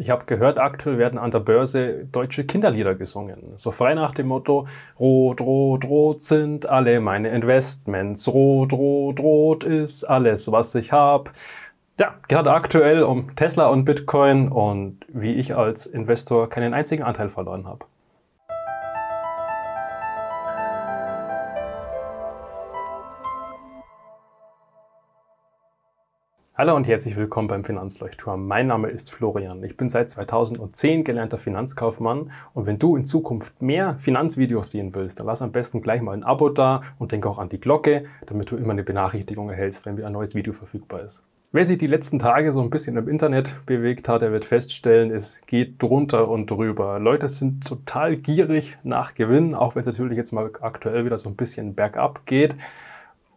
Ich habe gehört, aktuell werden an der Börse deutsche Kinderlieder gesungen. So frei nach dem Motto, rot, rot, rot sind alle meine Investments. Rot, rot, rot ist alles, was ich habe. Ja, gerade aktuell um Tesla und Bitcoin und wie ich als Investor keinen einzigen Anteil verloren habe. Hallo und herzlich willkommen beim Finanzleuchtturm. Mein Name ist Florian. Ich bin seit 2010 gelernter Finanzkaufmann und wenn du in Zukunft mehr Finanzvideos sehen willst, dann lass am besten gleich mal ein Abo da und denke auch an die Glocke, damit du immer eine Benachrichtigung erhältst, wenn wieder ein neues Video verfügbar ist. Wer sich die letzten Tage so ein bisschen im Internet bewegt hat, der wird feststellen, es geht drunter und drüber. Leute sind total gierig nach Gewinn, auch wenn es natürlich jetzt mal aktuell wieder so ein bisschen bergab geht.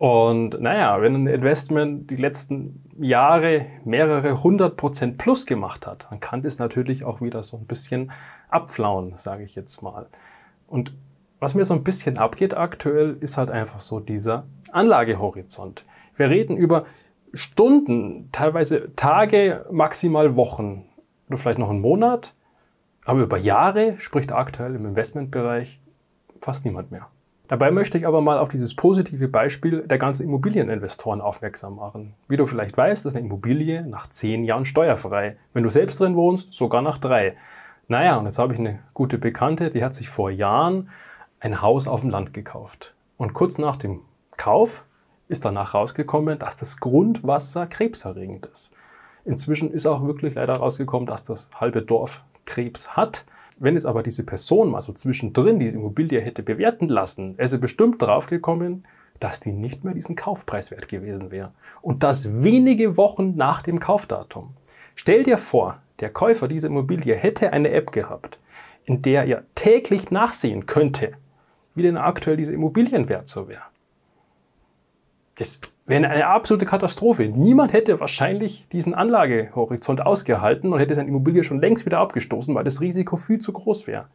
Und naja, wenn ein Investment die letzten Jahre mehrere hundert Prozent plus gemacht hat, dann kann das natürlich auch wieder so ein bisschen abflauen, sage ich jetzt mal. Und was mir so ein bisschen abgeht aktuell, ist halt einfach so dieser Anlagehorizont. Wir reden über Stunden, teilweise Tage, maximal Wochen oder vielleicht noch einen Monat, aber über Jahre spricht aktuell im Investmentbereich fast niemand mehr. Dabei möchte ich aber mal auf dieses positive Beispiel der ganzen Immobilieninvestoren aufmerksam machen. Wie du vielleicht weißt, ist eine Immobilie nach zehn Jahren steuerfrei. Wenn du selbst drin wohnst, sogar nach drei. Naja, und jetzt habe ich eine gute Bekannte, die hat sich vor Jahren ein Haus auf dem Land gekauft. Und kurz nach dem Kauf ist danach rausgekommen, dass das Grundwasser krebserregend ist. Inzwischen ist auch wirklich leider rausgekommen, dass das halbe Dorf Krebs hat. Wenn jetzt aber diese Person mal so zwischendrin diese Immobilie hätte bewerten lassen, wäre sie bestimmt draufgekommen, dass die nicht mehr diesen Kaufpreis wert gewesen wäre. Und das wenige Wochen nach dem Kaufdatum. Stell dir vor, der Käufer dieser Immobilie hätte eine App gehabt, in der er täglich nachsehen könnte, wie denn aktuell diese Immobilienwert so wäre. Das wäre eine absolute Katastrophe. Niemand hätte wahrscheinlich diesen Anlagehorizont ausgehalten und hätte seine Immobilie schon längst wieder abgestoßen, weil das Risiko viel zu groß wäre.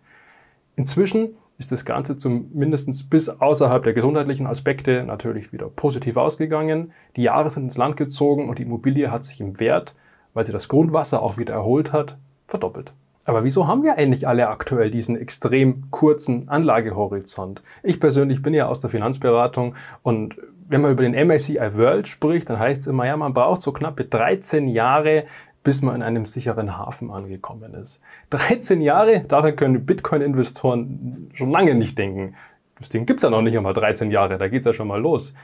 Inzwischen ist das Ganze zumindest bis außerhalb der gesundheitlichen Aspekte natürlich wieder positiv ausgegangen. Die Jahre sind ins Land gezogen und die Immobilie hat sich im Wert, weil sie das Grundwasser auch wieder erholt hat, verdoppelt. Aber wieso haben wir eigentlich alle aktuell diesen extrem kurzen Anlagehorizont? Ich persönlich bin ja aus der Finanzberatung und wenn man über den MSCI World spricht, dann heißt es immer, ja, man braucht so knappe 13 Jahre, bis man in einem sicheren Hafen angekommen ist. 13 Jahre, daran können Bitcoin-Investoren schon lange nicht denken. Das Ding gibt es ja noch nicht einmal 13 Jahre, da geht es ja schon mal los.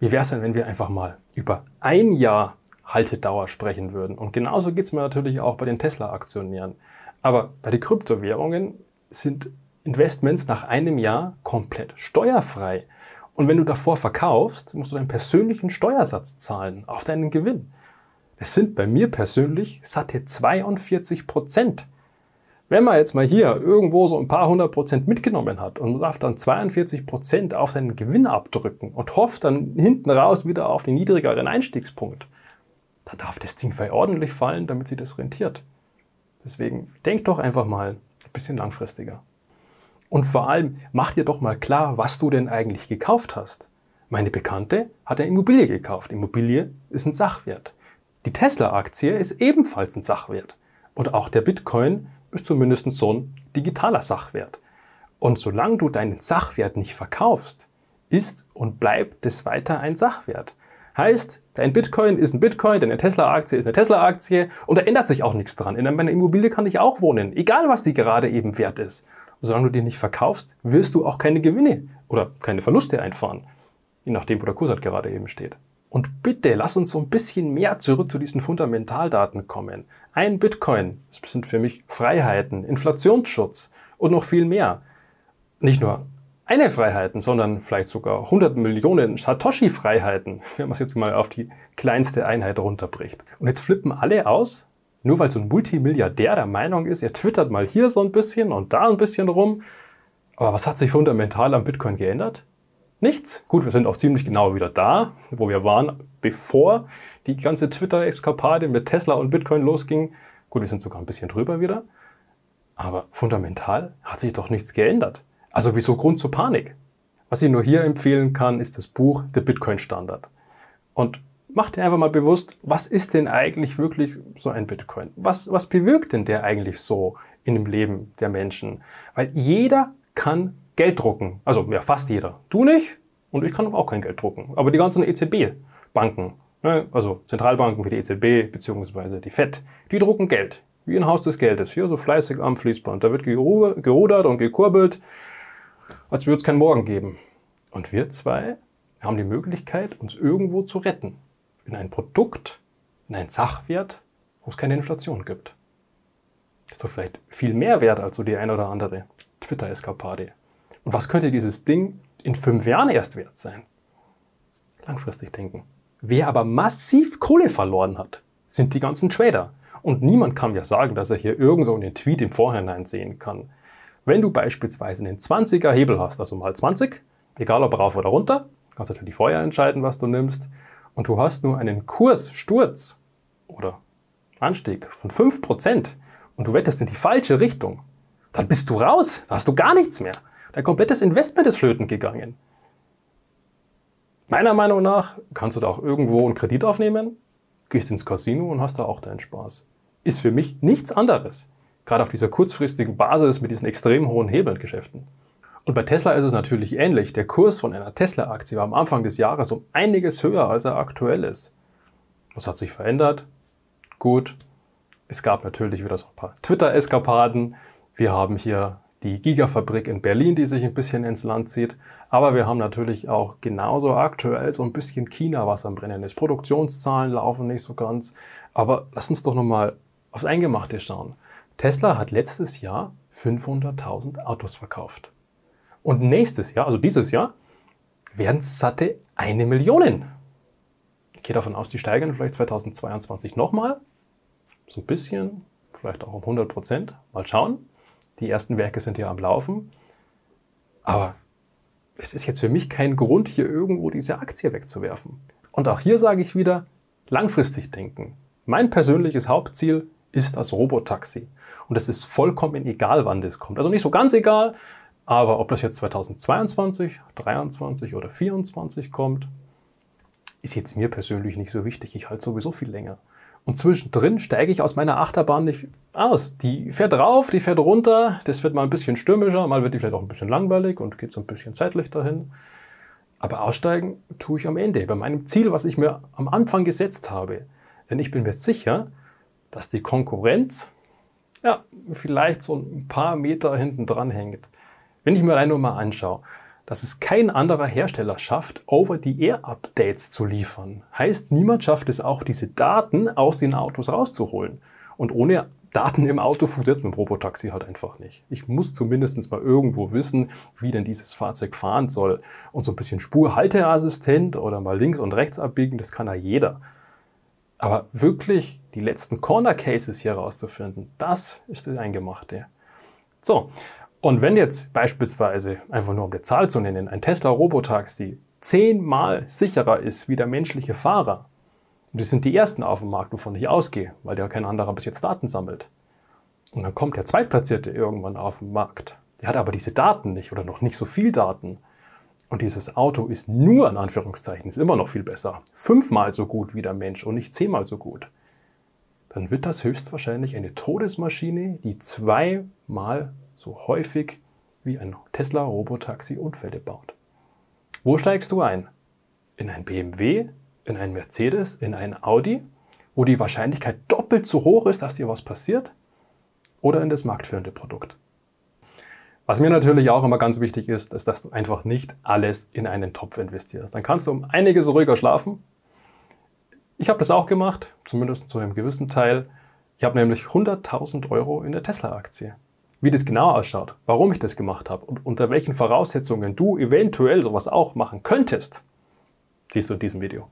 Wie wäre es denn, wenn wir einfach mal über ein Jahr Haltedauer sprechen würden? Und genauso geht es mir natürlich auch bei den Tesla-Aktionären. Aber bei den Kryptowährungen sind Investments nach einem Jahr komplett steuerfrei. Und wenn du davor verkaufst, musst du deinen persönlichen Steuersatz zahlen auf deinen Gewinn. Es sind bei mir persönlich satte 42 Prozent. Wenn man jetzt mal hier irgendwo so ein paar hundert Prozent mitgenommen hat und darf dann 42 Prozent auf seinen Gewinn abdrücken und hofft dann hinten raus wieder auf den niedrigeren Einstiegspunkt, dann darf das Ding ordentlich fallen, damit sich das rentiert. Deswegen denk doch einfach mal ein bisschen langfristiger. Und vor allem mach dir doch mal klar, was du denn eigentlich gekauft hast. Meine Bekannte hat eine Immobilie gekauft. Immobilie ist ein Sachwert. Die Tesla-Aktie ist ebenfalls ein Sachwert. Und auch der Bitcoin ist zumindest so ein digitaler Sachwert. Und solange du deinen Sachwert nicht verkaufst, ist und bleibt es weiter ein Sachwert. Heißt, dein Bitcoin ist ein Bitcoin, deine Tesla-Aktie ist eine Tesla-Aktie und da ändert sich auch nichts dran. In meiner Immobilie kann ich auch wohnen, egal was die gerade eben wert ist. Und solange du die nicht verkaufst, wirst du auch keine Gewinne oder keine Verluste einfahren. Je nachdem, wo der Kurs halt gerade eben steht. Und bitte lass uns so ein bisschen mehr zurück zu diesen Fundamentaldaten kommen. Ein Bitcoin, das sind für mich Freiheiten, Inflationsschutz und noch viel mehr. Nicht nur eine Freiheiten, sondern vielleicht sogar 100 Millionen Satoshi-Freiheiten, wenn man es jetzt mal auf die kleinste Einheit runterbricht. Und jetzt flippen alle aus, nur weil so ein Multimilliardär der Meinung ist, er twittert mal hier so ein bisschen und da ein bisschen rum. Aber was hat sich fundamental am Bitcoin geändert? Nichts. Gut, wir sind auch ziemlich genau wieder da, wo wir waren, bevor die ganze Twitter-Eskapade mit Tesla und Bitcoin losging. Gut, wir sind sogar ein bisschen drüber wieder. Aber fundamental hat sich doch nichts geändert. Also wieso Grund zur Panik? Was ich nur hier empfehlen kann, ist das Buch The Bitcoin Standard. Und Mach dir einfach mal bewusst, was ist denn eigentlich wirklich so ein Bitcoin? Was, was bewirkt denn der eigentlich so in dem Leben der Menschen? Weil jeder kann Geld drucken. Also ja, fast jeder. Du nicht und ich kann auch kein Geld drucken. Aber die ganzen EZB-Banken, ne, also Zentralbanken wie die EZB bzw. die FED, die drucken Geld. Wie ein Haus des Geldes. Hier so fleißig am Fließband. Da wird gerudert und gekurbelt, als würde es keinen Morgen geben. Und wir zwei haben die Möglichkeit, uns irgendwo zu retten. In ein Produkt, in einen Sachwert, wo es keine Inflation gibt. Ist doch vielleicht viel mehr wert als so die ein oder andere Twitter-Eskapade. Und was könnte dieses Ding in fünf Jahren erst wert sein? Langfristig denken. Wer aber massiv Kohle verloren hat, sind die ganzen Trader. Und niemand kann mir sagen, dass er hier irgend so einen Tweet im Vorhinein sehen kann. Wenn du beispielsweise einen 20er Hebel hast, also mal 20, egal ob rauf oder runter, kannst natürlich vorher entscheiden, was du nimmst, und du hast nur einen Kurssturz oder Anstieg von 5% und du wettest in die falsche Richtung, dann bist du raus, da hast du gar nichts mehr. Dein komplettes Investment ist flöten gegangen. Meiner Meinung nach kannst du da auch irgendwo einen Kredit aufnehmen, gehst ins Casino und hast da auch deinen Spaß. Ist für mich nichts anderes. Gerade auf dieser kurzfristigen Basis mit diesen extrem hohen Hebelgeschäften. Und bei Tesla ist es natürlich ähnlich. Der Kurs von einer Tesla-Aktie war am Anfang des Jahres um einiges höher, als er aktuell ist. Was hat sich verändert? Gut, es gab natürlich wieder so ein paar Twitter-Eskapaden. Wir haben hier die Gigafabrik in Berlin, die sich ein bisschen ins Land zieht. Aber wir haben natürlich auch genauso aktuell so ein bisschen China, was am Brennen ist. Produktionszahlen laufen nicht so ganz. Aber lass uns doch nochmal aufs Eingemachte schauen. Tesla hat letztes Jahr 500.000 Autos verkauft. Und nächstes Jahr, also dieses Jahr, werden es satte eine Million. Ich gehe davon aus, die steigern vielleicht 2022 nochmal. So ein bisschen, vielleicht auch um 100 Prozent. Mal schauen. Die ersten Werke sind ja am Laufen. Aber es ist jetzt für mich kein Grund, hier irgendwo diese Aktie wegzuwerfen. Und auch hier sage ich wieder, langfristig denken. Mein persönliches Hauptziel ist das Robotaxi. Und es ist vollkommen egal, wann das kommt. Also nicht so ganz egal, aber ob das jetzt 2022, 2023 oder 2024 kommt, ist jetzt mir persönlich nicht so wichtig. Ich halte sowieso viel länger. Und zwischendrin steige ich aus meiner Achterbahn nicht aus. Die fährt rauf, die fährt runter, das wird mal ein bisschen stürmischer, mal wird die vielleicht auch ein bisschen langweilig und geht so ein bisschen zeitlich dahin. Aber aussteigen tue ich am Ende, bei meinem Ziel, was ich mir am Anfang gesetzt habe. Denn ich bin mir sicher, dass die Konkurrenz ja, vielleicht so ein paar Meter hinten dran hängt. Wenn ich mir allein nur mal anschaue, dass es kein anderer Hersteller schafft, Over-the-Air-Updates zu liefern. Heißt, niemand schafft es auch, diese Daten aus den Autos rauszuholen. Und ohne Daten im Auto funktioniert es mit dem Robotaxi halt einfach nicht. Ich muss zumindest mal irgendwo wissen, wie denn dieses Fahrzeug fahren soll. Und so ein bisschen Spurhalteassistent oder mal links und rechts abbiegen, das kann ja jeder. Aber wirklich die letzten Corner Cases hier rauszufinden, das ist das Eingemachte. So, und wenn jetzt beispielsweise, einfach nur um die Zahl zu nennen, ein Tesla Robotaxi zehnmal sicherer ist wie der menschliche Fahrer, und das sind die ersten auf dem Markt, wovon ich ausgehe, weil der kein anderer bis jetzt Daten sammelt. Und dann kommt der Zweitplatzierte irgendwann auf den Markt. Der hat aber diese Daten nicht oder noch nicht so viel Daten. Und dieses Auto ist nur, in Anführungszeichen, ist immer noch viel besser. Fünfmal so gut wie der Mensch und nicht zehnmal so gut. Dann wird das höchstwahrscheinlich eine Todesmaschine, die zweimal so häufig wie ein Tesla Robotaxi Unfälle baut. Wo steigst du ein? In ein BMW, in ein Mercedes, in ein Audi, wo die Wahrscheinlichkeit doppelt so hoch ist, dass dir was passiert? Oder in das marktführende Produkt? Was mir natürlich auch immer ganz wichtig ist, ist, dass du einfach nicht alles in einen Topf investierst. Dann kannst du um einiges ruhiger schlafen. Ich habe das auch gemacht, zumindest zu einem gewissen Teil. Ich habe nämlich 100.000 Euro in der Tesla-Aktie. Wie das genau ausschaut, warum ich das gemacht habe und unter welchen Voraussetzungen du eventuell sowas auch machen könntest, siehst du in diesem Video.